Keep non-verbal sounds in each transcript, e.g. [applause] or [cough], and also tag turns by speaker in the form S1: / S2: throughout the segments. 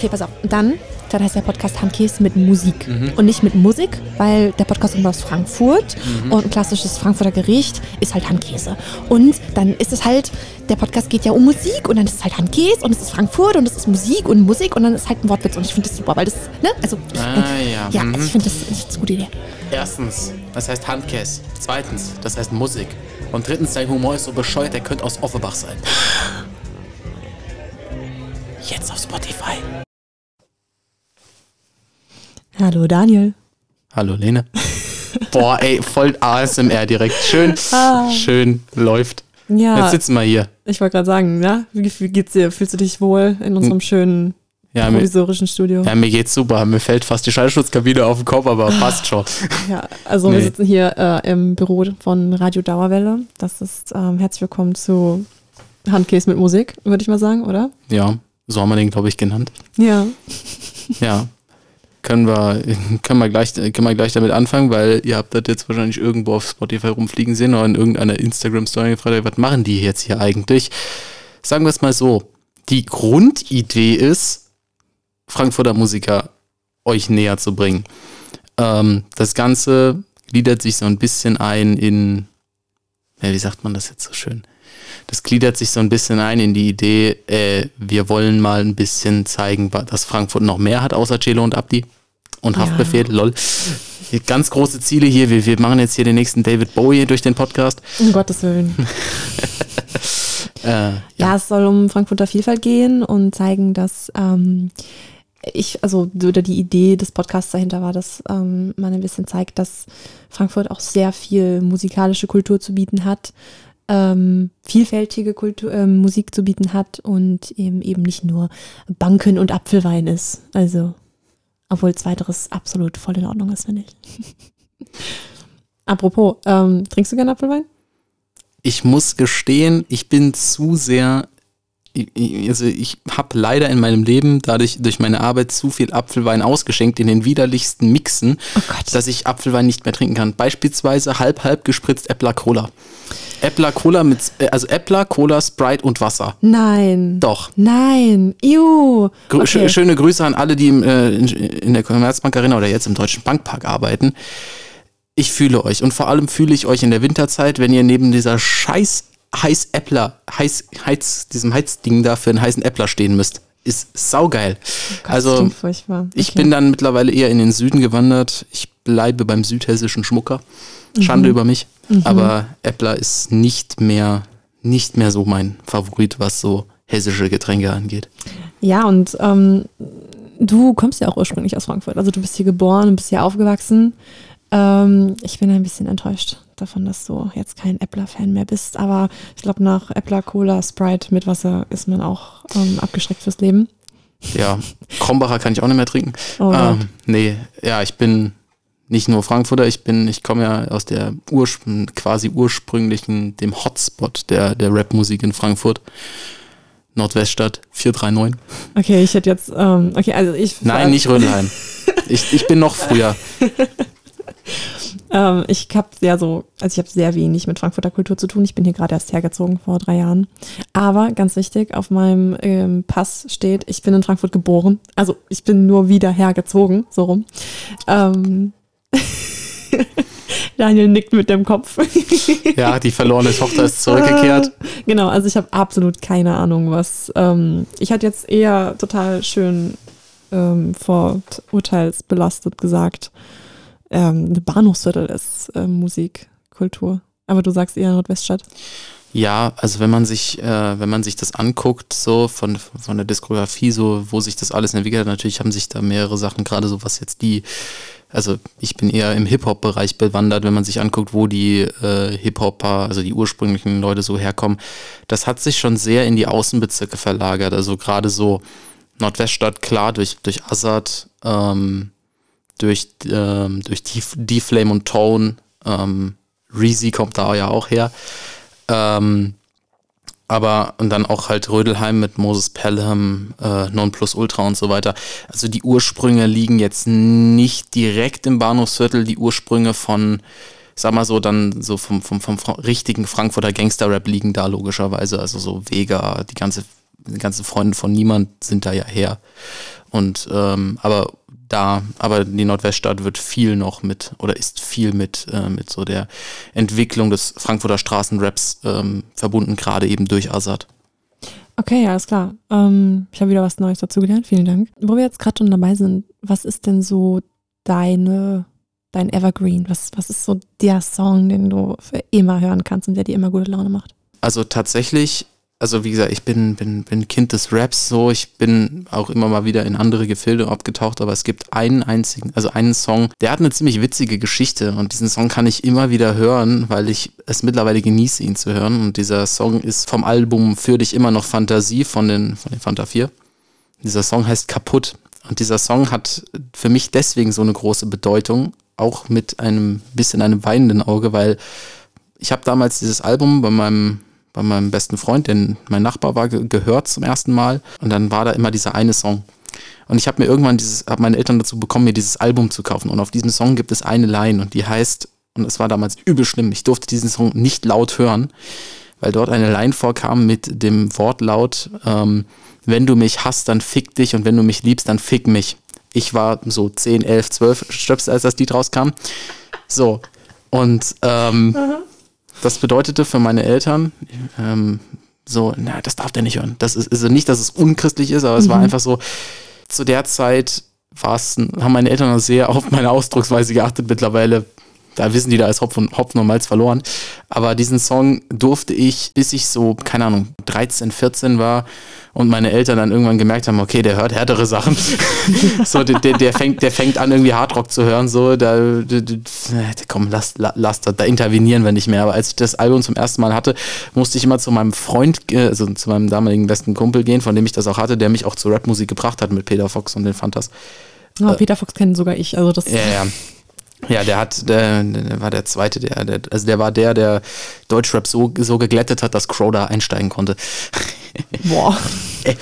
S1: Okay, pass auf. Dann, dann heißt der Podcast Handkäse mit Musik
S2: Mhm.
S1: und nicht mit Musik, weil der Podcast kommt aus Frankfurt
S2: Mhm.
S1: und ein klassisches Frankfurter Gericht ist halt Handkäse. Und dann ist es halt, der Podcast geht ja um Musik und dann ist es halt Handkäse und es ist Frankfurt und es ist Musik und Musik und dann ist halt ein Wortwitz und ich finde das super, weil das, ne? Also, ich,
S2: Ah, ja.
S1: ja,
S2: Mhm.
S1: also ich finde das, das ist eine gute Idee.
S2: Erstens, das heißt Handkäse. Zweitens, das heißt Musik. Und drittens, dein Humor ist so bescheuert, der könnte aus Offenbach sein. Jetzt auf Spotify.
S1: Hallo Daniel.
S2: Hallo Lene. [laughs] Boah, ey, voll ASMR direkt. Schön, schön läuft.
S1: Ja,
S2: Jetzt sitzen wir hier.
S1: ich wollte gerade sagen, ja, wie, wie geht's dir? Fühlst du dich wohl in unserem schönen
S2: Ja,
S1: provisorischen Studio?
S2: ja, mir geht's super. Mir fällt fast die Schallschutzkabine auf den Kopf, aber passt schon.
S1: Ja, also wir
S2: Nee.
S1: sitzen hier äh, im Büro von Radio Dauerwelle. Das ist ähm, herzlich willkommen zu Handkäse mit Musik, würde ich mal sagen, oder?
S2: Ja, so haben wir den, glaube ich, genannt.
S1: Ja.
S2: Ja. [laughs] Können wir, [laughs] können, wir gleich, können wir gleich damit anfangen, weil ihr habt das jetzt wahrscheinlich irgendwo auf Spotify rumfliegen sehen oder in irgendeiner Instagram-Story gefragt, was machen die jetzt hier eigentlich? Sagen wir es mal so. Die Grundidee ist, Frankfurter Musiker euch näher zu bringen. Ähm, das Ganze gliedert sich so ein bisschen ein in, ja, wie sagt man das jetzt so schön? Das gliedert sich so ein bisschen ein in die Idee, äh, wir wollen mal ein bisschen zeigen, dass Frankfurt noch mehr hat außer Celo und Abdi und
S1: Ja.
S2: Haftbefehl, lol. Hier Ganz große Ziele hier. Wir, wir machen jetzt hier den nächsten David Bowie durch den Podcast.
S1: Um Gottes Willen. [laughs]
S2: Äh,
S1: Ja, es soll um Frankfurter Vielfalt gehen und zeigen, dass ähm, ich, also oder die Idee des Podcasts dahinter war, dass ähm, man ein bisschen zeigt, dass Frankfurt auch sehr viel musikalische Kultur zu bieten hat, ähm, vielfältige Kultur, ähm, Musik zu bieten hat und eben eben nicht nur Banken und Apfelwein ist. Also, obwohl zweiteres absolut voll in Ordnung ist, finde ich. [laughs] Apropos, ähm, trinkst du gerne Apfelwein?
S2: ich muss gestehen, ich bin zu sehr, also ich habe leider in meinem Leben dadurch durch meine Arbeit zu viel Apfelwein ausgeschenkt in den widerlichsten Mixen,
S1: Oh
S2: dass ich Apfelwein nicht mehr trinken kann. Beispielsweise halb halb gespritzt Äppler Cola. Äppler Cola mit, äh, also Äppler Cola, Sprite und Wasser.
S1: Nein.
S2: Doch.
S1: Nein. Iu.
S2: Grü-
S1: Okay.
S2: schö- Schöne Grüße an alle, die im, äh, in, der Commerzbank Arena oder jetzt im Deutschen Bankpark arbeiten. Ich fühle euch und vor allem fühle ich euch in der Winterzeit, wenn ihr neben dieser scheiß heiß Äppler, heiß, heiz, diesem Heizding da für einen heißen Äppler stehen müsst. Ist saugeil.
S1: Gott, das
S2: also
S1: furchtbar.
S2: ich
S1: Okay.
S2: bin dann mittlerweile eher in den Süden gewandert. Ich bleibe beim südhessischen Schmucker. Schande
S1: Mhm.
S2: über mich. Aber Äppler ist nicht mehr, nicht mehr so mein Favorit, was so hessische Getränke angeht.
S1: Ja, und ähm, du kommst ja auch ursprünglich aus Frankfurt. Also du bist hier geboren und bist hier aufgewachsen. Ähm, ich bin ein bisschen enttäuscht davon, dass du jetzt kein Äppler-Fan mehr bist. Aber ich glaube, nach Äppler, Cola, Sprite mit Wasser ist man auch ähm, abgeschreckt fürs Leben.
S2: Ja, Krombacher kann ich auch nicht mehr trinken.
S1: Oh,
S2: ähm, nee, ja, ich bin nicht nur Frankfurter, ich bin, ich komme ja aus der urspr quasi ursprünglichen, dem Hotspot der, der Rapmusik in Frankfurt. Nordweststadt 439.
S1: Okay, ich hätte jetzt, ähm, okay, also ich.
S2: Nein, nicht Rödelheim. [laughs] Ich, ich bin noch früher.
S1: Ähm, ich habe sehr so, also ich habe sehr wenig mit Frankfurter Kultur zu tun. Ich bin hier gerade erst hergezogen vor drei Jahren. Aber ganz wichtig, auf meinem ähm, Pass steht, ich bin in Frankfurt geboren. Also ich bin nur wieder hergezogen, so rum. Ähm, [laughs] Daniel nickt mit dem Kopf.
S2: Ja, die verlorene Tochter ist zurückgekehrt. [laughs]
S1: genau, also ich habe absolut keine Ahnung, was. Ähm, ich hatte jetzt eher total schön ähm, vorurteilsbelastet gesagt, ähm, eine Bahnhofsviertel ist ähm, Musik, Kultur. Aber du sagst eher Nordweststadt.
S2: Ja, also wenn man sich, äh, wenn man sich das anguckt, so von, von der Diskografie, so wo sich das alles entwickelt hat, natürlich haben sich da mehrere Sachen, gerade so was jetzt die, also ich bin eher im Hip-Hop-Bereich bewandert, wenn man sich anguckt, wo die äh, Hip-Hopper, also die ursprünglichen Leute so herkommen, das hat sich schon sehr in die Außenbezirke verlagert. Also gerade so Nordweststadt, klar, durch, durch Assad, ähm, durch, ähm, durch die, die Flame und Tone, ähm, Reezy kommt da ja auch her. Ähm, aber und dann auch halt Rödelheim mit Moses Pelham, äh, Non Plus Ultra und so weiter. Also die Ursprünge liegen jetzt nicht direkt im Bahnhofsviertel, die Ursprünge von, sag mal so, dann so vom, vom, vom richtigen Frankfurter Gangster-Rap liegen da logischerweise. Also so Vega, die ganze die ganzen Freunde von niemand sind da ja her. Und ähm, aber da, aber die Nordweststadt wird viel noch mit oder ist viel mit, äh, mit so der Entwicklung des Frankfurter Straßenraps ähm, verbunden, gerade eben durch Assad.
S1: Okay, ja, ist klar. Ähm, ich habe wieder was Neues dazugelernt. Vielen Dank. Wo wir jetzt gerade schon dabei sind, was ist denn so deine, dein Evergreen? Was, was ist so der Song, den du für immer hören kannst und der dir immer gute Laune macht?
S2: Also tatsächlich also wie gesagt, ich bin, bin, bin Kind des Raps so, ich bin auch immer mal wieder in andere Gefilde abgetaucht, aber es gibt einen einzigen, also einen Song, der hat eine ziemlich witzige Geschichte und diesen Song kann ich immer wieder hören, weil ich es mittlerweile genieße, ihn zu hören. Und dieser Song ist vom Album Für dich immer noch Fantasie von den, von den Fanta 4. Dieser Song heißt Kaputt. Und dieser Song hat für mich deswegen so eine große Bedeutung, auch mit einem bisschen einem weinenden Auge, weil ich habe damals dieses Album bei meinem bei meinem besten Freund, denn mein Nachbar war ge gehört zum ersten Mal und dann war da immer dieser eine Song. Und ich habe mir irgendwann dieses, habe meine Eltern dazu bekommen, mir dieses Album zu kaufen. Und auf diesem Song gibt es eine Line und die heißt, und es war damals übel schlimm, ich durfte diesen Song nicht laut hören, weil dort eine Line vorkam mit dem Wortlaut, ähm, wenn du mich hast, dann fick dich und wenn du mich liebst, dann fick mich. Ich war so 10, 11, 12 Stöpsel, als das Lied rauskam. So. Und ähm, das bedeutete für meine Eltern, ähm, so, na, das darf der nicht hören. Das ist also nicht, dass es unchristlich ist, aber es war mhm. einfach so, zu der Zeit war es, haben meine Eltern sehr auf meine Ausdrucksweise geachtet. Mittlerweile da wissen die, da ist Hopfen, Hopfen und Malz verloren. Aber diesen Song durfte ich, bis ich so, keine Ahnung, 13, 14 war und meine Eltern dann irgendwann gemerkt haben, okay, der hört härtere Sachen. [laughs] so, der, der, fängt, der fängt an, irgendwie Hardrock zu hören. So, da, komm, lass, lass da, da intervenieren wir nicht mehr. Aber als ich das Album zum ersten Mal hatte, musste ich immer zu meinem Freund, also zu meinem damaligen besten Kumpel gehen, von dem ich das auch hatte, der mich auch zur Rapmusik gebracht hat mit Peter Fox und den Fantas.
S1: Oh, Peter Fox kennen sogar ich. Also das
S2: ja, ja. Ja, der hat, der, der war der zweite, der, der, also der war der, der Deutschrap so, so geglättet hat, dass Crow da einsteigen konnte. [laughs] Boah. er,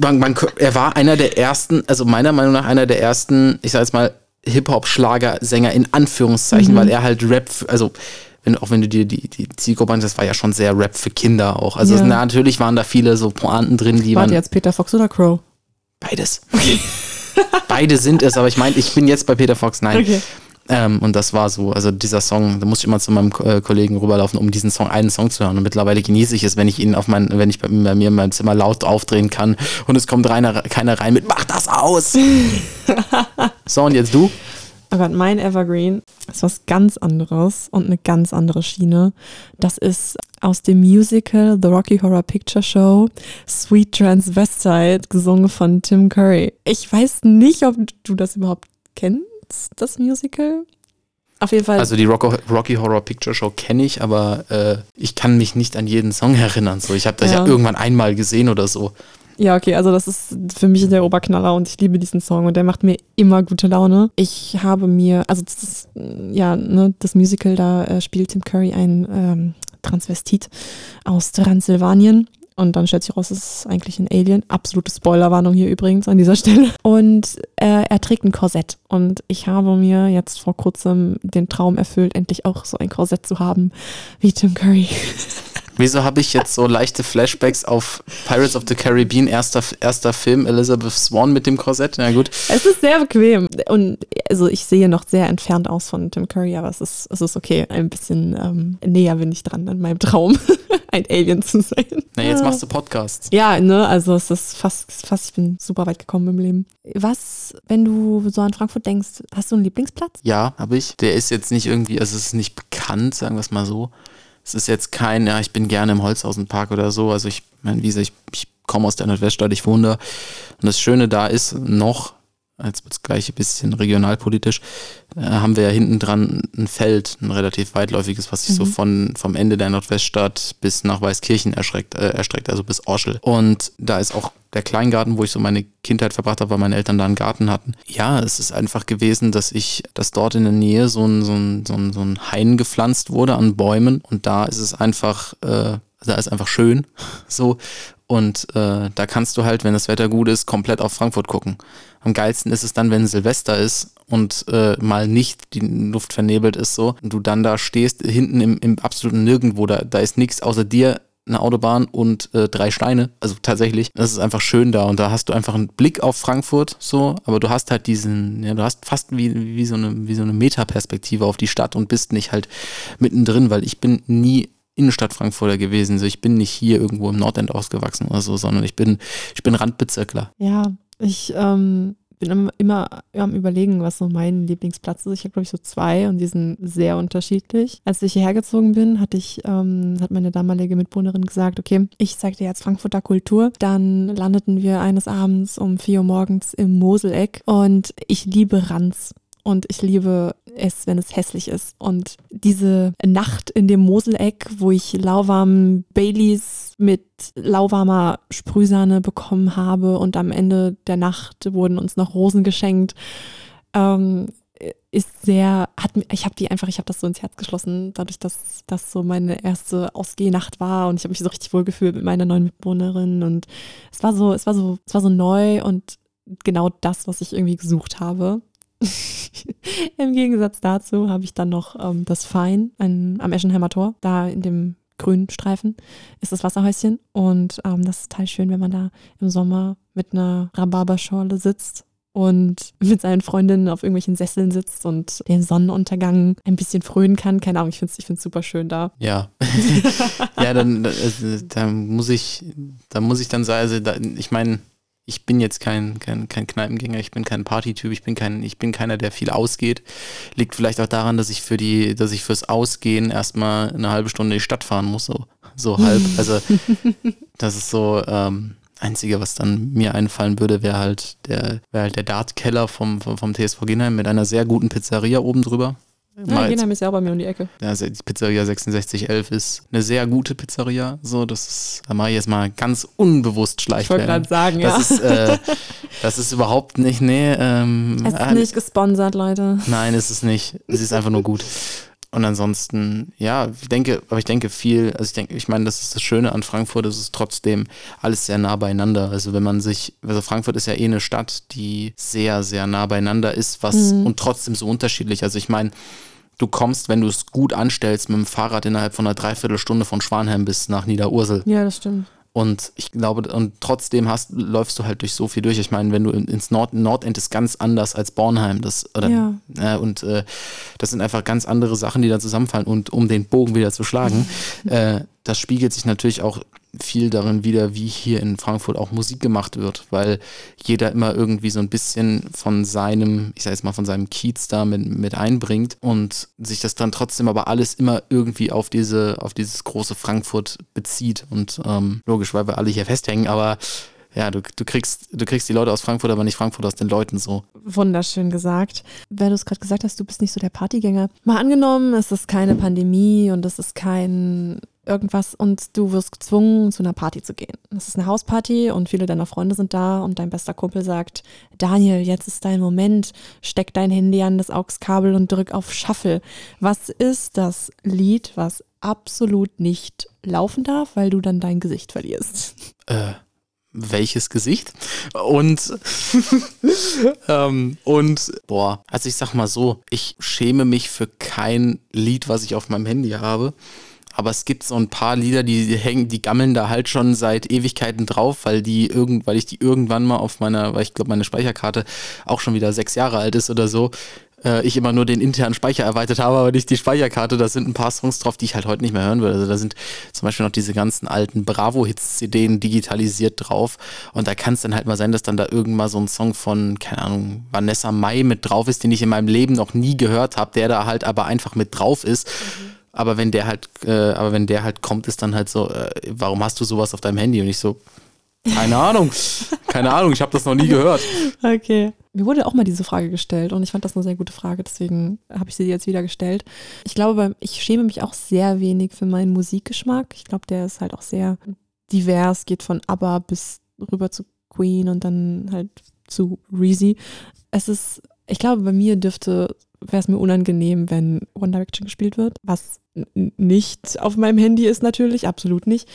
S2: man, man, er war einer der ersten, also meiner Meinung nach einer der ersten, ich sag jetzt mal, Hip-Hop-Schlagersänger in Anführungszeichen, mhm. weil er halt Rap, also wenn, auch wenn du dir die, die Zielgruppe anschaust, das war ja schon sehr Rap für Kinder auch. Also ja. natürlich waren da viele so Pointen drin, die
S1: Warte jetzt Peter Fox oder Crow?
S2: Beides. Okay. Beide sind es, aber ich meine, ich bin jetzt bei Peter Fox, nein. Okay. Ähm, und das war so, also dieser Song, da musste ich immer zu meinem äh, Kollegen rüberlaufen, um diesen Song, einen Song zu hören. Und mittlerweile genieße ich es, wenn ich ihn auf mein, wenn ich bei, bei mir in meinem Zimmer laut aufdrehen kann und es kommt reiner, keiner rein mit, mach das aus! [laughs] so, und jetzt du?
S1: Aber mein Evergreen ist was ganz anderes und eine ganz andere Schiene. Das ist aus dem Musical The Rocky Horror Picture Show Sweet Transvestite, gesungen von Tim Curry. Ich weiß nicht, ob du das überhaupt kennst das Musical. Auf jeden Fall.
S2: Also die Rocky Horror Picture Show kenne ich, aber äh, ich kann mich nicht an jeden Song erinnern. So, ich habe das ja. ja. irgendwann einmal gesehen oder so.
S1: Ja, okay, also das ist für mich der Oberknaller und ich liebe diesen Song und der macht mir immer gute Laune. Ich habe mir, also das ist, ja, ne, das Musical, da äh, spielt Tim Curry ein ähm, Transvestit aus Transsilvanien und dann stellt sich raus, es ist eigentlich ein Alien. Absolute Spoilerwarnung hier übrigens an dieser [laughs] Stelle. Und äh, er trägt ein Korsett. Und ich habe mir jetzt vor kurzem den Traum erfüllt, endlich auch so ein Korsett zu haben wie Tim Curry. [laughs]
S2: Wieso habe ich jetzt so leichte Flashbacks auf Pirates of the Caribbean, erster, erster Film, Elizabeth Swan mit dem Korsett? Na gut.
S1: Es ist sehr bequem. Und also ich sehe noch sehr entfernt aus von Tim Curry, aber es ist, es ist okay. Ein bisschen ähm, näher bin ich dran an meinem Traum, [laughs] ein Alien zu sein.
S2: Na, jetzt machst du Podcasts.
S1: Ja, ne, also es ist fast, fast, ich bin super weit gekommen im Leben. Was, wenn du so an Frankfurt denkst, hast du einen Lieblingsplatz?
S2: Ja, habe ich. Der ist jetzt nicht irgendwie, also es ist nicht bekannt, sagen wir es mal so es ist jetzt kein, ja, ich bin gerne im Holzhausenpark oder so. Also ich meine, wie gesagt, ich, ich komme aus der Nordweststadt, ich wohne da. Und das Schöne da ist noch, jetzt wird es gleich ein bisschen regionalpolitisch, äh, haben wir ja hinten dran ein Feld, ein relativ weitläufiges, was sich mhm. so von, vom Ende der Nordweststadt bis nach Weißkirchen erstreckt, äh, erstreckt, also bis Orschel. Und da ist auch der Kleingarten, wo ich so meine Kindheit verbracht habe, weil meine Eltern da einen Garten hatten. Ja, es ist einfach gewesen, dass ich, dass dort in der Nähe so ein, so ein, so ein, so ein Hain gepflanzt wurde an Bäumen und da ist es einfach, äh, da ist einfach schön. [laughs] So. Und äh, da kannst du halt, wenn das Wetter gut ist, komplett auf Frankfurt gucken. Am geilsten ist es dann, wenn Silvester ist und äh, mal nicht die Luft vernebelt ist so und du dann da stehst, hinten im, im absoluten Nirgendwo, da, da ist nichts außer dir eine Autobahn und äh, drei Steine. Also tatsächlich, das ist einfach schön da und da hast du einfach einen Blick auf Frankfurt so, aber du hast halt diesen, ja, du hast fast wie, wie so eine, wie so eine Metaperspektive auf die Stadt und bist nicht halt mittendrin, weil ich bin nie Innenstadt Frankfurter gewesen. Also ich bin nicht hier irgendwo im Nordend ausgewachsen oder so, sondern ich bin, ich bin Randbezirkler.
S1: Ja, ich ähm, bin immer am überlegen, was so mein Lieblingsplatz ist. Ich habe, glaube ich, so zwei und die sind sehr unterschiedlich. Als ich hierher gezogen bin, hatte ich, ähm, hat meine damalige Mitbewohnerin gesagt, okay, ich zeige dir jetzt Frankfurter Kultur. Dann landeten wir eines Abends um vier Uhr morgens im Moseleck und ich liebe Ranz und ich liebe es, wenn es hässlich ist. Und diese Nacht in dem Moseleck, wo ich lauwarmen Baileys mit lauwarmer Sprühsahne bekommen habe und am Ende der Nacht wurden uns noch Rosen geschenkt, ähm, ist sehr, hat ich habe die einfach, ich habe das so ins Herz geschlossen, dadurch, dass das so meine erste Ausgehnacht war und ich habe mich so richtig wohl gefühlt mit meiner neuen Mitbewohnerin und es war so, es war so, es war so neu und genau das, was ich irgendwie gesucht habe. [laughs] Im Gegensatz dazu habe ich dann noch ähm, das Fein ein, am Eschenheimer Tor, da in dem grünen Streifen ist das Wasserhäuschen und ähm, das ist total schön, wenn man da im Sommer mit einer Rhabarberschorle sitzt und [laughs] mit seinen Freundinnen auf irgendwelchen Sesseln sitzt und den Sonnenuntergang ein bisschen frönen kann. Keine Ahnung, ich finde es ich super schön da.
S2: Ja. [laughs] ja, dann also, da muss ich, da muss ich dann sagen, also da, ich meine, ich bin jetzt kein, kein, kein Kneipengänger, ich bin kein Partytyp, ich bin kein, ich bin keiner, der viel ausgeht. Liegt vielleicht auch daran, dass ich für die, dass ich fürs Ausgehen erstmal eine halbe Stunde in die Stadt fahren muss, so, so halb. [laughs] Also das ist so, ähm, Einzige, was dann mir einfallen würde, wäre halt der, wäre halt der Dartkeller vom, vom, vom TSV Ginheim mit einer sehr guten Pizzeria oben drüber.
S1: Ja, Genheim ist ja auch bei mir um die Ecke.
S2: Ja, also die Pizzeria 6611 ist eine sehr gute Pizzeria. So, das ist, da mache ich jetzt mal ganz unbewusst Schleichwerbung. Ich
S1: wollte gerade sagen,
S2: das
S1: ja.
S2: Ist, äh, das ist überhaupt nicht, nee. Ähm,
S1: es ist äh, nicht gesponsert, Leute.
S2: Nein, es ist nicht. Es ist einfach nur gut. Und ansonsten, ja, ich denke, aber ich denke viel, also ich denke, ich meine, das ist das Schöne an Frankfurt, es ist trotzdem alles sehr nah beieinander. Also wenn man sich, also Frankfurt ist ja eh eine Stadt, die sehr, sehr nah beieinander ist, was mhm. und trotzdem so unterschiedlich. Also ich meine, du kommst, wenn du es gut anstellst, mit dem Fahrrad innerhalb von einer Dreiviertelstunde von Schwanheim bis nach Niederursel.
S1: Ja, das stimmt.
S2: Und ich glaube, und trotzdem hast, läufst du halt durch so viel durch. Ich meine, wenn du ins Nord, Nordend ist ganz anders als Bornheim. Das, oder, ja. äh, und äh, das sind einfach ganz andere Sachen, die da zusammenfallen. Und um den Bogen wieder zu schlagen, [laughs] äh, das spiegelt sich natürlich auch viel darin wieder, wie hier in Frankfurt auch Musik gemacht wird, weil jeder immer irgendwie so ein bisschen von seinem, ich sag jetzt mal, von seinem Kiez da mit, mit einbringt und sich das dann trotzdem aber alles immer irgendwie auf diese, auf dieses große Frankfurt bezieht. Und ähm, logisch, weil wir alle hier festhängen, aber ja, du, du, kriegst, du kriegst die Leute aus Frankfurt, aber nicht Frankfurt aus den Leuten so.
S1: Wunderschön gesagt. Weil du es gerade gesagt hast, du bist nicht so der Partygänger. Mal angenommen, es ist keine Pandemie und es ist kein irgendwas und du wirst gezwungen, zu einer Party zu gehen. Das ist eine Hausparty und viele deiner Freunde sind da und dein bester Kumpel sagt, Daniel, jetzt ist dein Moment, steck dein Handy an das AUX-Kabel und drück auf Shuffle. Was ist das Lied, was absolut nicht laufen darf, weil du dann dein Gesicht verlierst?
S2: Äh, welches Gesicht? Und, [laughs] ähm, und, boah, also ich sag mal so, ich schäme mich für kein Lied, was ich auf meinem Handy habe. Aber es gibt so ein paar Lieder, die hängen, die gammeln da halt schon seit Ewigkeiten drauf, weil die irgend, weil ich die irgendwann mal auf meiner, weil ich glaube, meine Speicherkarte auch schon wieder sechs Jahre alt ist oder so, äh, ich immer nur den internen Speicher erweitert habe, aber nicht die Speicherkarte. Da sind ein paar Songs drauf, die ich halt heute nicht mehr hören würde. Also da sind zum Beispiel noch diese ganzen alten Bravo-Hits-CDs digitalisiert drauf. Und da kann es dann halt mal sein, dass dann da irgendwann so ein Song von, keine Ahnung, Vanessa Mai mit drauf ist, den ich in meinem Leben noch nie gehört habe, der da halt aber einfach mit drauf ist. Mhm aber wenn der halt, äh, aber wenn der halt kommt, ist dann halt so, äh, warum hast du sowas auf deinem Handy? Und ich so, keine Ahnung, [laughs] keine Ahnung, ich habe das noch nie gehört.
S1: Okay. Mir wurde auch mal diese Frage gestellt und ich fand das eine sehr gute Frage, deswegen habe ich sie jetzt wieder gestellt. Ich glaube, ich schäme mich auch sehr wenig für meinen Musikgeschmack. Ich glaube, der ist halt auch sehr divers, geht von ABBA bis rüber zu Queen und dann halt zu Reezy. Es ist, ich glaube, bei mir dürfte wäre es mir unangenehm, wenn One Direction gespielt wird, was nicht auf meinem Handy ist natürlich, absolut nicht.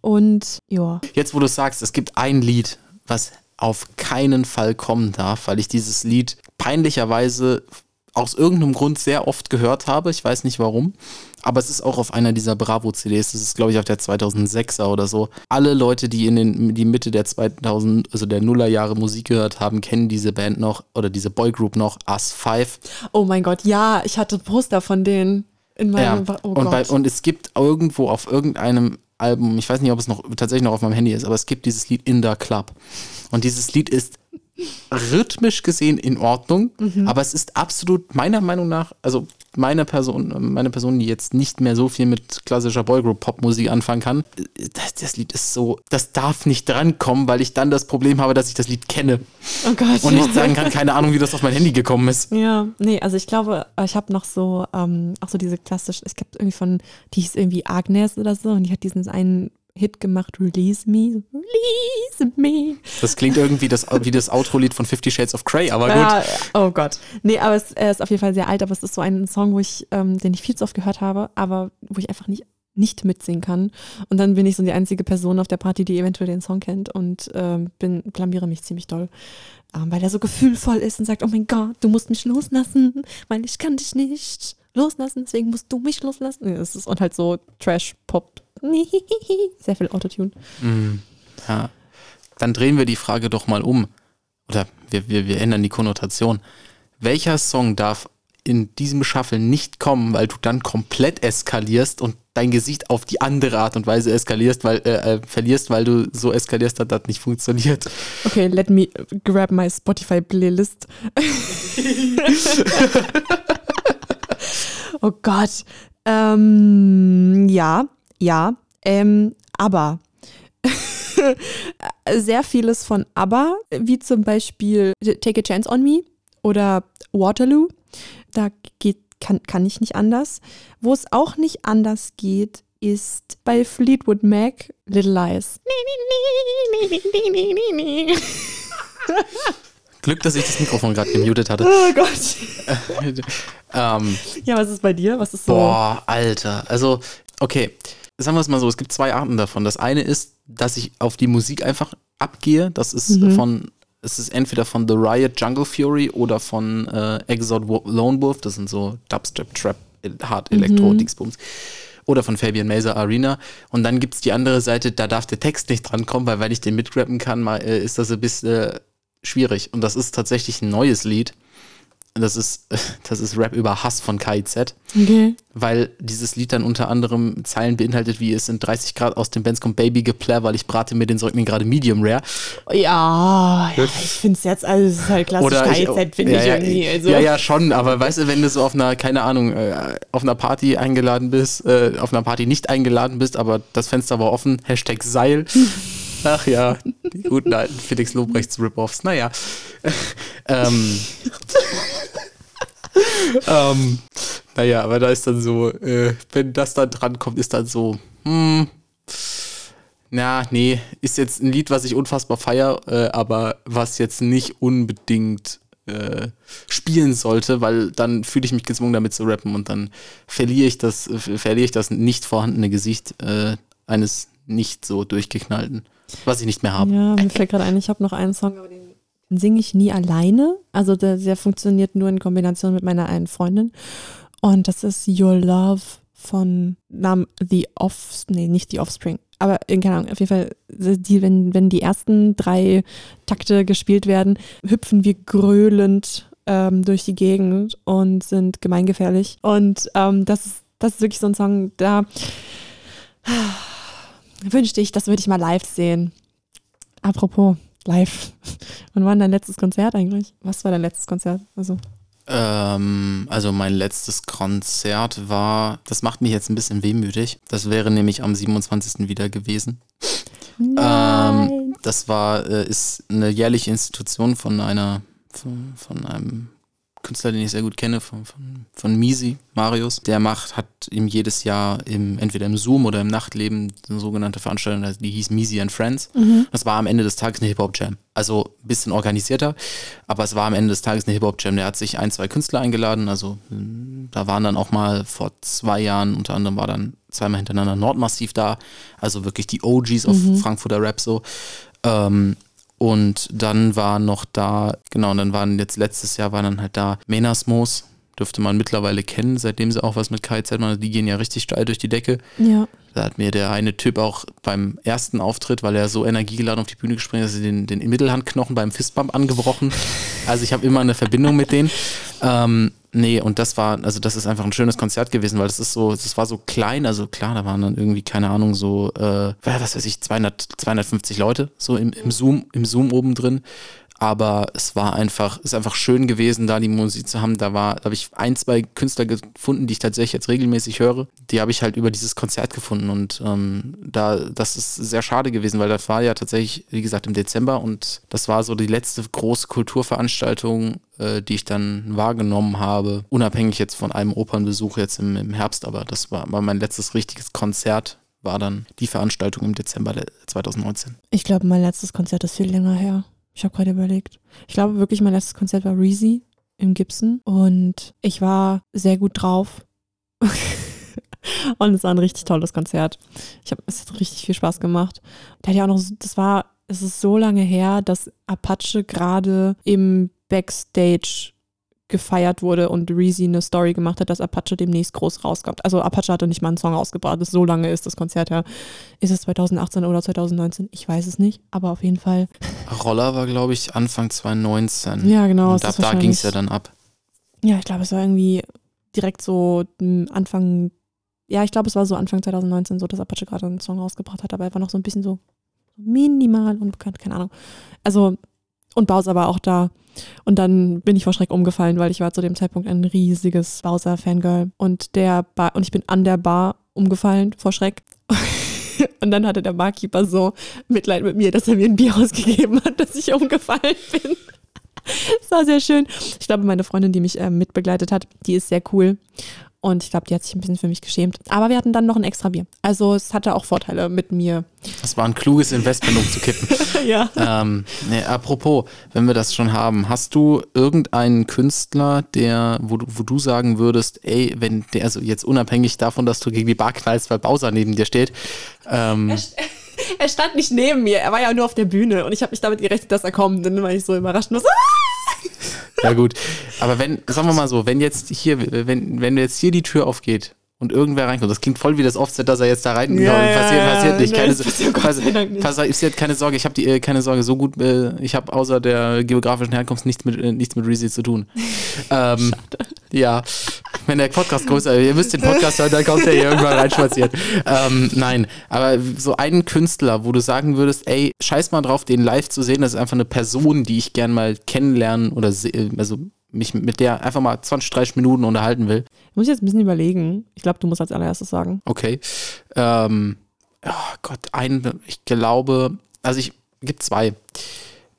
S1: Und ja.
S2: Jetzt, wo du sagst, es gibt ein Lied, was auf keinen Fall kommen darf, weil ich dieses Lied peinlicherweise aus irgendeinem Grund sehr oft gehört habe. Ich weiß nicht warum. Aber es ist auch auf einer dieser Bravo-CDs. Das ist, glaube ich, auf der 2006er oder so. Alle Leute, die in den, die Mitte der 2000, also der Nullerjahre Musik gehört haben, kennen diese Band noch oder diese Boygroup noch, Us 5.
S1: Oh mein Gott, ja, ich hatte Poster von denen in meinem.
S2: Ja. Oh und, bei, und es gibt irgendwo auf irgendeinem Album, ich weiß nicht, ob es noch tatsächlich noch auf meinem Handy ist, aber es gibt dieses Lied In the Club. Und dieses Lied ist rhythmisch gesehen in Ordnung, mhm. aber es ist absolut meiner Meinung nach, also meine Person, meine Person, die jetzt nicht mehr so viel mit klassischer Boygroup-Popmusik anfangen kann, das, das, Lied ist so, das darf nicht drankommen, weil ich dann das Problem habe, dass ich das Lied kenne.
S1: Oh Gott.
S2: Und nicht sagen kann, keine Ahnung, wie das auf mein Handy gekommen ist.
S1: Ja, nee, also ich glaube, ich habe noch so, ähm, auch so diese klassische, es gibt irgendwie von, die hieß irgendwie Agnes oder so und die hat diesen einen Hit gemacht, Release Me, Release Me.
S2: Das klingt irgendwie das, wie das Outro-Lied von Fifty Shades of Grey, aber gut. Ja,
S1: oh Gott. Nee, aber es er ist auf jeden Fall sehr alt, aber es ist so ein Song, wo ich, ähm, den ich viel zu oft gehört habe, aber wo ich einfach nicht, nicht mitsingen kann. Und dann bin ich so die einzige Person auf der Party, die eventuell den Song kennt und ähm, bin, blamiere mich ziemlich doll. Ähm, weil er so gefühlvoll ist und sagt, oh mein Gott, du musst mich loslassen, weil ich kann dich nicht loslassen, deswegen musst du mich loslassen. Es ist und halt so Trash-Pop [laughs] Sehr viel Autotune.
S2: Mm, ja. Dann drehen wir die Frage doch mal um. Oder wir, wir, wir ändern die Konnotation. Welcher Song darf in diesem Shuffle nicht kommen, weil du dann komplett eskalierst und dein Gesicht auf die andere Art und Weise eskalierst, weil äh, äh, verlierst, weil du so eskalierst, dass das nicht funktioniert.
S1: Okay, let me grab my Spotify Playlist. [laughs] [laughs] oh Gott. Ähm, ja, ja, ähm, aber [laughs] sehr vieles von ABBA, wie zum Beispiel Take a Chance on Me oder Waterloo, da geht, kann, kann ich nicht anders. Wo es auch nicht anders geht, ist bei Fleetwood Mac Little Lies. [laughs]
S2: Glück, dass ich das Mikrofon gerade gemutet hatte.
S1: Oh Gott. [laughs] ähm, ja, was ist bei dir? Was ist so?
S2: Boah, Alter. Also, okay sagen wir es mal so, es gibt zwei Arten davon. Das eine ist, dass ich auf die Musik einfach abgehe. Das ist mhm. von, es ist entweder von The Riot Jungle Fury oder von äh, Exod Lone Wolf. Das sind so Dubstep, Trap, Hard Electro, mhm. Dingsbums. Oder von Fabian Mazer Arena. Und dann gibt es die andere Seite, da darf der Text nicht drankommen, weil wenn ich den mitrappen kann, mal, äh, ist das ein bisschen äh, schwierig. Und das ist tatsächlich ein neues Lied. Das ist, [laughs] das ist Rap über Hass von KIZ. Okay. Weil dieses Lied dann unter anderem Zeilen beinhaltet, wie es sind 30 Grad aus dem Benz kommt Baby geplär, weil ich brate mir den Säugling gerade medium rare.
S1: Ja, ja ich finde es jetzt, also es ist halt klassisch KIZ, finde
S2: ja,
S1: ich
S2: ja, irgendwie. Also. Ja, ja, schon, aber weißt du, wenn du so auf einer, keine Ahnung, äh, auf einer Party eingeladen bist, äh, auf einer Party nicht eingeladen bist, aber das Fenster war offen, Hashtag Seil. [laughs] Ach ja, die guten alten Felix Lobrechts Rip-Offs. Naja. [laughs] ähm, [laughs] ähm, naja, aber da ist dann so, äh, wenn das dann drankommt, ist dann so, hm, na, nee, ist jetzt ein Lied, was ich unfassbar feier, äh, aber was jetzt nicht unbedingt äh, spielen sollte, weil dann fühle ich mich gezwungen, damit zu rappen und dann verliere ich das, verliere ich das nicht vorhandene Gesicht äh, eines nicht so durchgeknallten, was ich nicht mehr habe.
S1: Ja, mir fällt gerade ein, ich habe noch einen Song, aber den singe ich nie alleine. Also der, der funktioniert nur in Kombination mit meiner einen Freundin. Und das ist Your Love von Namen The Off, nee, nicht The Offspring. Aber keine Ahnung, auf jeden Fall, die, wenn, wenn die ersten drei Takte gespielt werden, hüpfen wir gröhlend ähm, durch die Gegend und sind gemeingefährlich. Und ähm, das, ist, das ist wirklich so ein Song, da wünschte ich, das würde ich mal live sehen. Apropos, live. [laughs] Wann war dein letztes Konzert eigentlich? Was war dein letztes Konzert? Also.
S2: Ähm, also mein letztes Konzert war, das macht mich jetzt ein bisschen wehmütig. Das wäre nämlich am 27. wieder gewesen.
S1: Nein.
S2: Ähm, das war, äh, ist eine jährliche Institution von einer, von, von einem Künstler, den ich sehr gut kenne, von, von, von Misi, Marius, der macht, hat ihm jedes Jahr im, entweder im Zoom oder im Nachtleben eine sogenannte Veranstaltung, die hieß Misi and Friends. Mhm. Das war am Ende des Tages eine Hip-Hop-Jam. Also ein bisschen organisierter, aber es war am Ende des Tages eine Hip-Hop-Jam. Der hat sich ein, zwei Künstler eingeladen, also da waren dann auch mal vor zwei Jahren, unter anderem war dann zweimal hintereinander Nordmassiv da, also wirklich die OGs auf mhm. Frankfurter Rap so. Ähm, und dann war noch da, genau, und dann waren jetzt letztes Jahr waren dann halt da Menasmos, dürfte man mittlerweile kennen, seitdem sie auch was mit KZ machen. Die gehen ja richtig steil durch die Decke.
S1: Ja.
S2: Da hat mir der eine Typ auch beim ersten Auftritt, weil er so energiegeladen auf die Bühne gesprungen ist, den, den Mittelhandknochen beim Fistbump angebrochen. Also ich habe immer eine Verbindung mit denen. Ähm, nee, und das war, also das ist einfach ein schönes Konzert gewesen, weil das ist so, das war so klein, also klar, da waren dann irgendwie, keine Ahnung, so, äh, was weiß ich, 200, 250 Leute so im, im Zoom, im Zoom oben drin aber es war einfach, ist einfach schön gewesen, da die Musik zu haben. Da war, da habe ich ein, zwei Künstler gefunden, die ich tatsächlich jetzt regelmäßig höre. Die habe ich halt über dieses Konzert gefunden und ähm, da, das ist sehr schade gewesen, weil das war ja tatsächlich, wie gesagt, im Dezember und das war so die letzte große Kulturveranstaltung, äh, die ich dann wahrgenommen habe, unabhängig jetzt von einem Opernbesuch jetzt im, im Herbst, aber das war, war mein letztes richtiges Konzert war dann die Veranstaltung im Dezember 2019.
S1: Ich glaube, mein letztes Konzert ist viel länger her. Ich habe gerade überlegt. Ich glaube wirklich, mein letztes Konzert war Reezy im Gibson und ich war sehr gut drauf. [laughs] und es war ein richtig tolles Konzert. Ich habe es hat richtig viel Spaß gemacht. Der hat ja auch noch, das war, es ist so lange her, dass Apache gerade im Backstage gefeiert wurde und Reezy eine Story gemacht hat, dass Apache demnächst groß rauskommt. Also Apache hatte nicht mal einen Song rausgebracht. Das so lange ist das Konzert her. Ist es 2018 oder 2019? Ich weiß es nicht, aber auf jeden Fall.
S2: Roller war, glaube ich, Anfang 2019.
S1: Ja, genau.
S2: Und ab da ging es ja dann ab.
S1: Ja, ich glaube, es war irgendwie direkt so Anfang, ja, ich glaube, es war so Anfang 2019 so, dass Apache gerade einen Song rausgebracht hat, aber er war noch so ein bisschen so minimal unbekannt, keine Ahnung. Also, und Bowser war auch da. Und dann bin ich vor Schreck umgefallen, weil ich war zu dem Zeitpunkt ein riesiges Bowser-Fangirl. Und der Bar, und ich bin an der Bar umgefallen vor Schreck. [laughs] Und dann hatte der Barkeeper so Mitleid mit mir, dass er mir ein Bier ausgegeben hat, dass ich umgefallen bin. [laughs] Das war sehr schön. Ich glaube, meine Freundin, die mich äh, mitbegleitet hat, die ist sehr cool. Und ich glaube, die hat sich ein bisschen für mich geschämt. Aber wir hatten dann noch ein extra Bier. Also es hatte auch Vorteile mit mir.
S2: Das war ein kluges Investment, um zu kippen. [laughs]
S1: ja.
S2: Ähm, nee, apropos, wenn wir das schon haben, hast du irgendeinen Künstler, der, wo du, wo du sagen würdest, ey, wenn der, also jetzt unabhängig davon, dass du gegen die Bar knallst, weil Bowser neben dir steht. Ähm,
S1: er [laughs] stand nicht neben mir, er war ja nur auf der Bühne und ich habe mich damit gerechnet, dass er kommt. Dann war ich so überrascht und so, [laughs]
S2: ja gut, aber wenn, sagen wir mal so, wenn jetzt hier, wenn, wenn jetzt hier die Tür aufgeht und irgendwer reinkommt, das klingt voll wie das Offset, dass er jetzt da rein,
S1: ja,
S2: passiert,
S1: ja,
S2: passiert nicht, keine,
S1: passiert
S2: passiert, keine Sorge, ich habe die, äh, keine Sorge, so gut, äh, ich habe außer der geografischen Herkunft nichts mit, äh, nichts mit Reezy zu tun. [laughs] ähm, Schade. Ja, wenn der Podcast größer, ihr müsst den Podcast hören, dann kommt der hier irgendwann reinspaziert. Ähm, nein, aber so einen Künstler, wo du sagen würdest, ey, scheiß mal drauf, den live zu sehen, das ist einfach eine Person, die ich gern mal kennenlernen oder also mich mit der einfach mal 20, 30 Minuten unterhalten will.
S1: Muss ich jetzt ein bisschen überlegen. Ich glaube, du musst als allererstes sagen.
S2: Okay. Ähm, oh Gott, ein, ich glaube, also ich gibt zwei.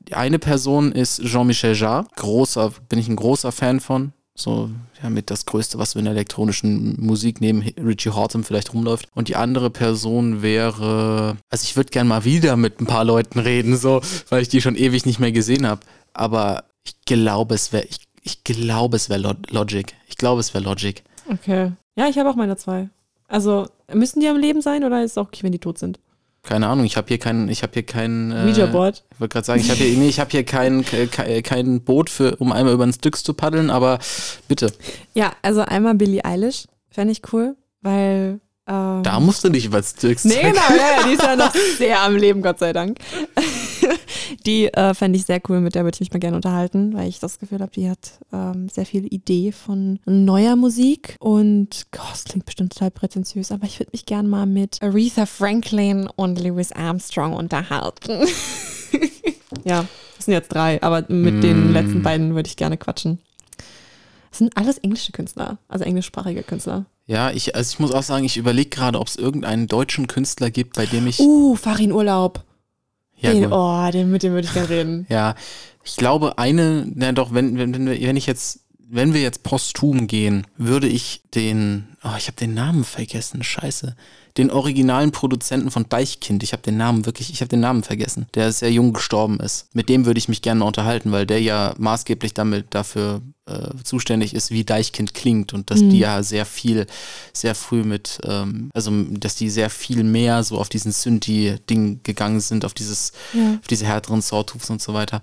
S2: Die eine Person ist Jean-Michel Jarre. Großer, bin ich ein großer Fan von. So, ja, mit das Größte, was so in der elektronischen Musik neben Richie Horton vielleicht rumläuft. Und die andere Person wäre, also ich würde gerne mal wieder mit ein paar Leuten reden, so, weil ich die schon ewig nicht mehr gesehen habe. Aber ich glaube, es wäre, ich, ich glaube, es wäre Logic. Ich glaube, es wäre Logic.
S1: Okay. Ja, ich habe auch meine zwei. Also, müssen die am Leben sein oder ist es auch okay, wenn die tot sind?
S2: Keine Ahnung, ich habe hier kein, ich habe hier kein.
S1: Äh, Ouija Board.
S2: Ich wollte gerade sagen, ich habe hier, nee, ich habe hier kein, kein, kein Boot für, um einmal über den Styx zu paddeln, aber bitte.
S1: Ja, also einmal Billie Eilish fände ich cool, weil
S2: ähm, da musst du nicht über Styx
S1: Nee, genau, ja, die ist ja [laughs] noch sehr am Leben, Gott sei Dank. [laughs] die äh, fände ich sehr cool, mit der würde ich mich mal gerne unterhalten, weil ich das Gefühl habe, die hat ähm, sehr viel Idee von neuer Musik und Gott, das klingt bestimmt total prätentiös, aber ich würde mich gerne mal mit Aretha Franklin und Louis Armstrong unterhalten. [laughs] ja, das sind jetzt drei, aber mit mm. den letzten beiden würde ich gerne quatschen. Das sind alles englische Künstler, also englischsprachige Künstler.
S2: Ja, ich, also ich muss auch sagen, ich überlege gerade, ob es irgendeinen deutschen Künstler gibt, bei dem ich.
S1: Uh, Farin Urlaub. Ja, den, oh, den, mit dem würde ich gerne reden.
S2: Ja, ich glaube, eine, na doch, wenn, wenn, wenn, wenn ich jetzt, wenn wir jetzt posthum gehen, würde ich den, oh, ich habe den Namen vergessen, scheiße. Den originalen Produzenten von Deichkind, ich habe den Namen wirklich, ich habe den Namen vergessen, der sehr jung gestorben ist. Mit dem würde ich mich gerne unterhalten, weil der ja maßgeblich damit dafür äh, zuständig ist, wie Deichkind klingt und dass mhm. die ja sehr viel, sehr früh mit, ähm, also dass die sehr viel mehr so auf diesen Synthi-Ding gegangen sind, auf dieses, ja. auf diese härteren Sawtooths und so weiter.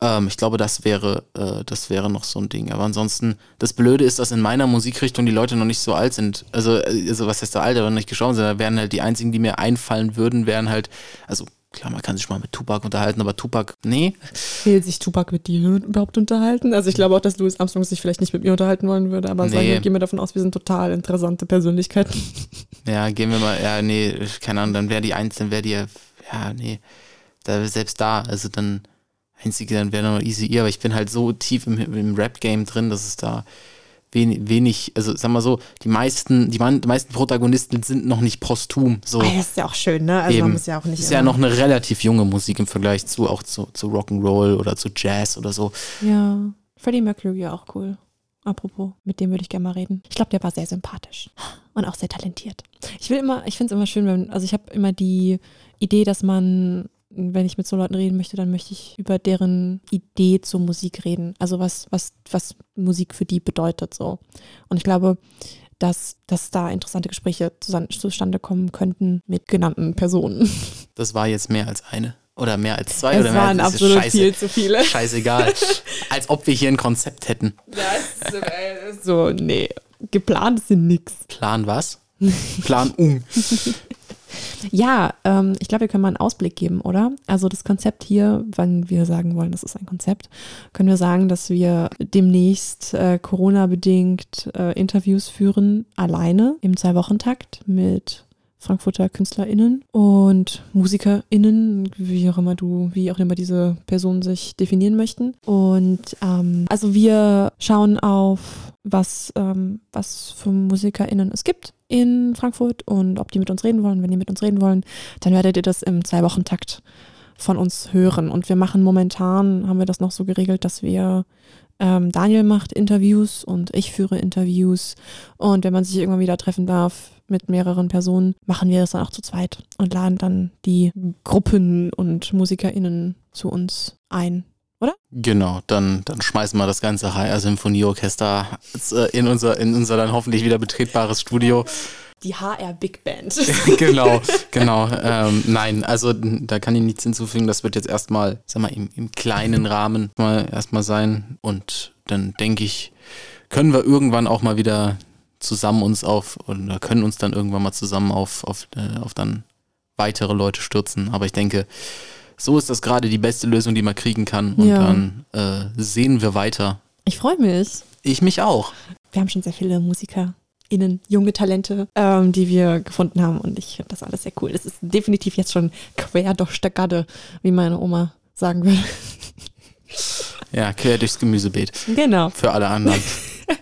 S2: Ähm, ich glaube, das wäre, äh, das wäre noch so ein Ding. Aber ansonsten, das Blöde ist, dass in meiner Musikrichtung die Leute noch nicht so alt sind. Also, äh, also was heißt der Alter, noch nicht geschaut sind. Da wären halt die einzigen, die mir einfallen würden, wären halt, also klar, man kann sich mal mit Tupac unterhalten, aber Tupac, nee.
S1: Will sich Tupac mit dir überhaupt unterhalten? Also ich glaube auch, dass Louis Armstrong sich vielleicht nicht mit mir unterhalten wollen würde, aber nee. sagen wir, gehen wir davon aus, wir sind total interessante Persönlichkeiten. [laughs]
S2: Ja, gehen wir mal, ja, nee, keine Ahnung, dann wäre die eins, dann wäre die, ja, nee, da, selbst da, also dann, einzige, dann wäre noch Easy E, aber ich bin halt so tief im, im Rap-Game drin, dass es da wenig, wenig, also sag mal so, die meisten, die, die meisten Protagonisten sind noch nicht posthum. So.
S1: Ah, das ist ja auch schön, ne? Also Eben. man muss ja auch nicht.
S2: Ist ja noch eine relativ junge Musik im Vergleich zu auch zu, zu Rock'n'Roll oder zu Jazz oder so.
S1: Ja. Freddie Mercury auch cool. Apropos, mit dem würde ich gerne mal reden. Ich glaube, der war sehr sympathisch und auch sehr talentiert. Ich will immer, ich finde es immer schön, wenn, also ich habe immer die Idee, dass man wenn ich mit so Leuten reden möchte, dann möchte ich über deren Idee zur Musik reden. Also was, was, was Musik für die bedeutet so. Und ich glaube, dass, dass da interessante Gespräche zustande kommen könnten mit genannten Personen. [laughs]
S2: Das war jetzt mehr als eine. Oder mehr als zwei
S1: es
S2: oder mehr
S1: waren
S2: als
S1: absolut Scheiße, viel zu viele.
S2: Scheißegal. [laughs] als ob wir hier ein Konzept hätten.
S1: Das ist so, nee. Geplant ist nix.
S2: Plan was? [laughs] Plan um.
S1: Ja, ähm, ich glaube, wir können mal einen Ausblick geben, oder? Also das Konzept hier, wenn wir sagen wollen, das ist ein Konzept, können wir sagen, dass wir demnächst äh, Corona-bedingt äh, Interviews führen, alleine im Zwei-Wochen-Takt mit Frankfurter KünstlerInnen und MusikerInnen, wie auch immer du, wie auch immer diese Personen sich definieren möchten. Und ähm, also wir schauen auf, was, ähm, was für MusikerInnen es gibt in Frankfurt und ob die mit uns reden wollen. Wenn die mit uns reden wollen, dann werdet ihr das im Zwei-Wochen-Takt von uns hören. Und wir machen momentan, haben wir das noch so geregelt, dass wir ähm, Daniel macht Interviews und ich führe Interviews. Und wenn man sich irgendwann wieder treffen darf mit mehreren Personen, machen wir das dann auch zu zweit und laden dann die Gruppen und MusikerInnen zu uns ein. Oder?
S2: Genau, dann, dann schmeißen wir das ganze HR Symphonieorchester äh, in unser, in unser dann hoffentlich wieder betretbares Studio
S1: die HR Big Band. [laughs]
S2: genau, genau. Ähm, nein, also da kann ich nichts hinzufügen. Das wird jetzt erstmal, sag mal, im, im kleinen Rahmen mal erstmal sein. Und dann denke ich, können wir irgendwann auch mal wieder zusammen uns auf oder können uns dann irgendwann mal zusammen auf, auf, äh, auf dann weitere Leute stürzen. Aber ich denke, so ist das gerade die beste Lösung, die man kriegen kann. Und ja. dann äh, sehen wir weiter.
S1: Ich freue mich.
S2: Ich mich auch.
S1: Wir haben schon sehr viele Musiker innen junge Talente, ähm, die wir gefunden haben. Und ich finde das alles sehr cool. Das ist definitiv jetzt schon quer durch der Gadde, wie meine Oma sagen würde.
S2: Ja, quer durchs Gemüsebeet.
S1: Genau.
S2: Für alle anderen.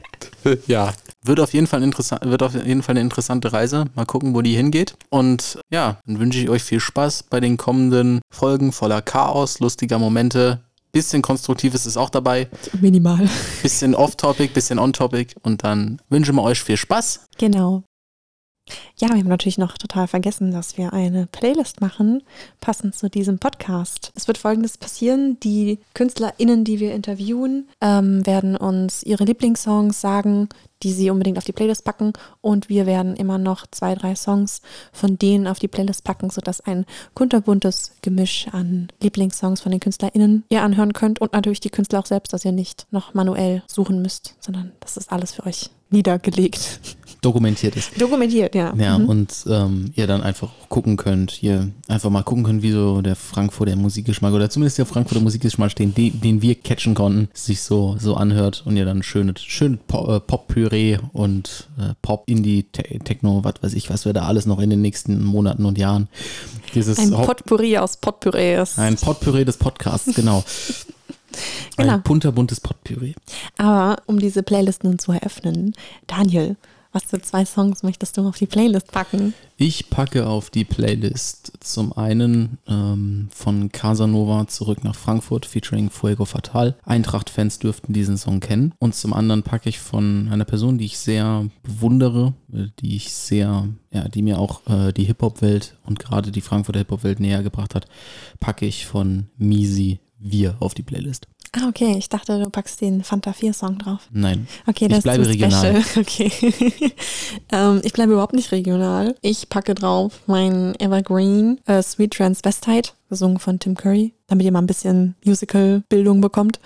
S2: [laughs] ja. Wird auf, jeden Fall interessant, wird auf jeden Fall eine interessante Reise. Mal gucken, wo die hingeht. Und ja, dann wünsche ich euch viel Spaß bei den kommenden Folgen voller Chaos, lustiger Momente, Bisschen Konstruktives ist auch dabei.
S1: Minimal. [laughs]
S2: Bisschen off-topic, bisschen on-topic. Und dann wünschen wir euch viel Spaß.
S1: Genau. Ja, wir haben natürlich noch total vergessen, dass wir eine Playlist machen, passend zu diesem Podcast. Es wird folgendes passieren: Die KünstlerInnen, die wir interviewen, ähm, werden uns ihre Lieblingssongs sagen, die sie unbedingt auf die Playlist packen. Und wir werden immer noch zwei, drei Songs von denen auf die Playlist packen, sodass ein kunterbuntes Gemisch an Lieblingssongs von den KünstlerInnen ihr anhören könnt. Und natürlich die Künstler auch selbst, dass ihr nicht noch manuell suchen müsst, sondern das ist alles für euch niedergelegt.
S2: Dokumentiert ist.
S1: Dokumentiert, ja.
S2: Ja, mhm. und ähm, ihr dann einfach gucken könnt, hier einfach mal gucken könnt, wie so der Frankfurter Musikgeschmack oder zumindest der Frankfurter Musikgeschmack, den, den wir catchen konnten, sich so, so anhört und ihr dann schön, schön äh, Pop-Püree und äh, Pop, Indie, Te Techno, was weiß ich, was wir da alles noch in den nächsten Monaten und Jahren.
S1: Dieses ein Potpourri aus Potpürees.
S2: Ein Potpourri des Podcasts, genau. [laughs] Genau. Ein buntes Potpourri.
S1: Aber um diese Playlist nun zu eröffnen, Daniel, was für zwei Songs möchtest du auf die Playlist packen?
S2: Ich packe auf die Playlist zum einen ähm, von Casanova zurück nach Frankfurt featuring Fuego Fatal. Eintracht-Fans dürften diesen Song kennen. Und zum anderen packe ich von einer Person, die ich sehr bewundere, äh, die ich sehr, ja, die mir auch äh, die Hip-Hop-Welt und gerade die Frankfurter Hip-Hop-Welt näher gebracht hat, packe ich von Misi Wir auf die Playlist.
S1: Ah, okay. Ich dachte, du packst den Fanta 4-Song drauf.
S2: Nein.
S1: Okay,
S2: Ich
S1: das
S2: bleibe
S1: ist
S2: regional.
S1: special. [laughs] Okay. ähm, ich bleibe überhaupt nicht regional. Ich packe drauf mein Evergreen äh, Sweet Transvestite, gesungen von Tim Curry, damit ihr mal ein bisschen Musical-Bildung bekommt.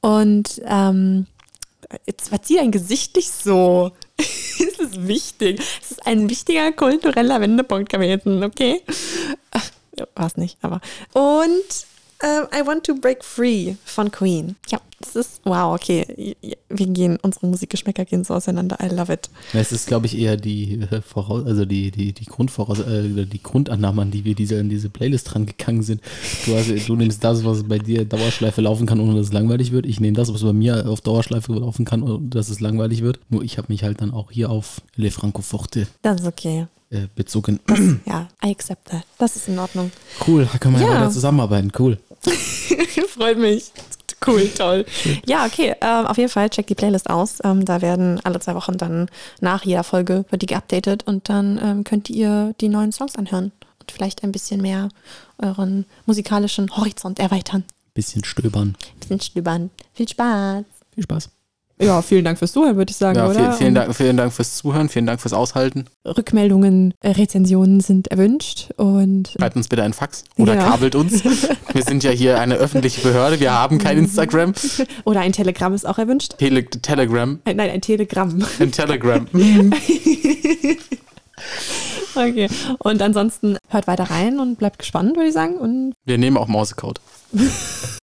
S1: Und ähm, jetzt verzieht dein Gesicht nicht so. [laughs] es ist wichtig. Es ist ein wichtiger kultureller Wendepunkt gewesen, okay? War es nicht, aber. Und ähm, I Want to Break Free von Queen. Ja, das ist, wow, okay. Wir gehen, unsere Musikgeschmäcker gehen so auseinander. I love it.
S2: Es ist, glaube ich, eher die äh, Voraus also die, die, die Grundvoraus äh, die Grundannahme, an die wir diese, an diese Playlist dran gegangen sind. Du, hast, du nimmst das, was bei dir Dauerschleife laufen kann, ohne dass es langweilig wird. Ich nehme das, was bei mir auf Dauerschleife laufen kann, ohne dass es langweilig wird. Nur ich habe mich halt dann auch hier auf Le Francoforte
S1: Das ist okay.
S2: äh, bezogen.
S1: Ja, I accept that. Das ist in Ordnung.
S2: cool, da können wir ja.
S1: Ja.
S2: weiter zusammenarbeiten. Cool. [laughs]
S1: Freut mich. Cool, toll. Ja, okay. Ähm, auf jeden Fall checkt die Playlist aus. Ähm, da werden alle zwei Wochen dann nach jeder Folge wird die geupdatet und dann ähm, könnt ihr die neuen Songs anhören und vielleicht ein bisschen mehr euren musikalischen Horizont erweitern.
S2: Bisschen stöbern.
S1: Bisschen stöbern. Viel Spaß.
S2: Viel Spaß.
S1: Ja, vielen Dank fürs Zuhören, würde ich sagen,
S2: Ja, vielen, vielen, Dank, vielen Dank fürs Zuhören, vielen Dank fürs Aushalten.
S1: Rückmeldungen, äh, Rezensionen sind erwünscht und
S2: Schreibt uns bitte ein Fax oder
S1: Ja.
S2: kabelt uns. [laughs] Wir sind ja hier eine öffentliche Behörde, wir haben kein Instagram.
S1: oder ein Telegramm ist auch erwünscht.
S2: Tele Telegram.
S1: Ein, nein, ein Telegramm.
S2: Ein Telegram. [laughs]
S1: Okay. Und ansonsten hört weiter rein und bleibt gespannt, würde ich sagen. Und
S2: Wir nehmen auch Mausecode. [laughs]